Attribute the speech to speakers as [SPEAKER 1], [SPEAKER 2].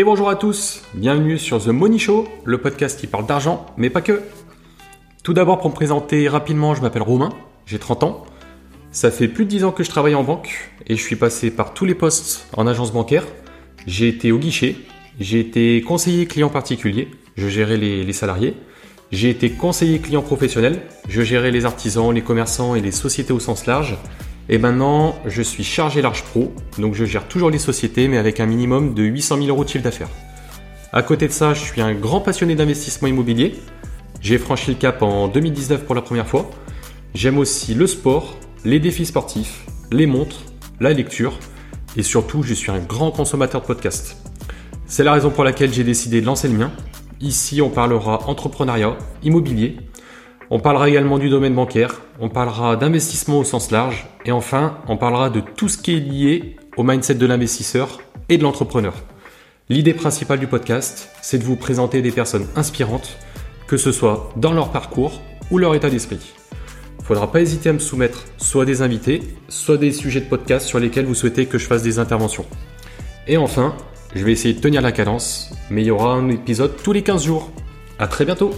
[SPEAKER 1] Et bonjour à tous, bienvenue sur The Money Show, le podcast qui parle d'argent, mais pas que. Tout d'abord, pour me présenter rapidement, je m'appelle Romain, j'ai 30 ans. Ça fait plus de 10 ans que je travaille en banque et je suis passé par tous les postes en agence bancaire. J'ai été au guichet, j'ai été conseiller client particulier, je gérais les, les salariés. J'ai été conseiller client professionnel, je gérais les artisans, les commerçants et les sociétés au sens large. Et maintenant, je suis chargé large pro, donc je gère toujours les sociétés, mais avec un minimum de 800 000 euros de chiffre d'affaires. À côté de ça, je suis un grand passionné d'investissement immobilier. J'ai franchi le cap en 2019 pour la première fois. J'aime aussi le sport, les défis sportifs, les montres, la lecture, et surtout, je suis un grand consommateur de podcasts. C'est la raison pour laquelle j'ai décidé de lancer le mien. Ici, on parlera entrepreneuriat, immobilier, on parlera également du domaine bancaire, on parlera d'investissement au sens large et enfin on parlera de tout ce qui est lié au mindset de l'investisseur et de l'entrepreneur. L'idée principale du podcast, c'est de vous présenter des personnes inspirantes, que ce soit dans leur parcours ou leur état d'esprit. Il ne faudra pas hésiter à me soumettre soit des invités, soit des sujets de podcast sur lesquels vous souhaitez que je fasse des interventions. Et enfin, je vais essayer de tenir la cadence, mais il y aura un épisode tous les 15 jours. A très bientôt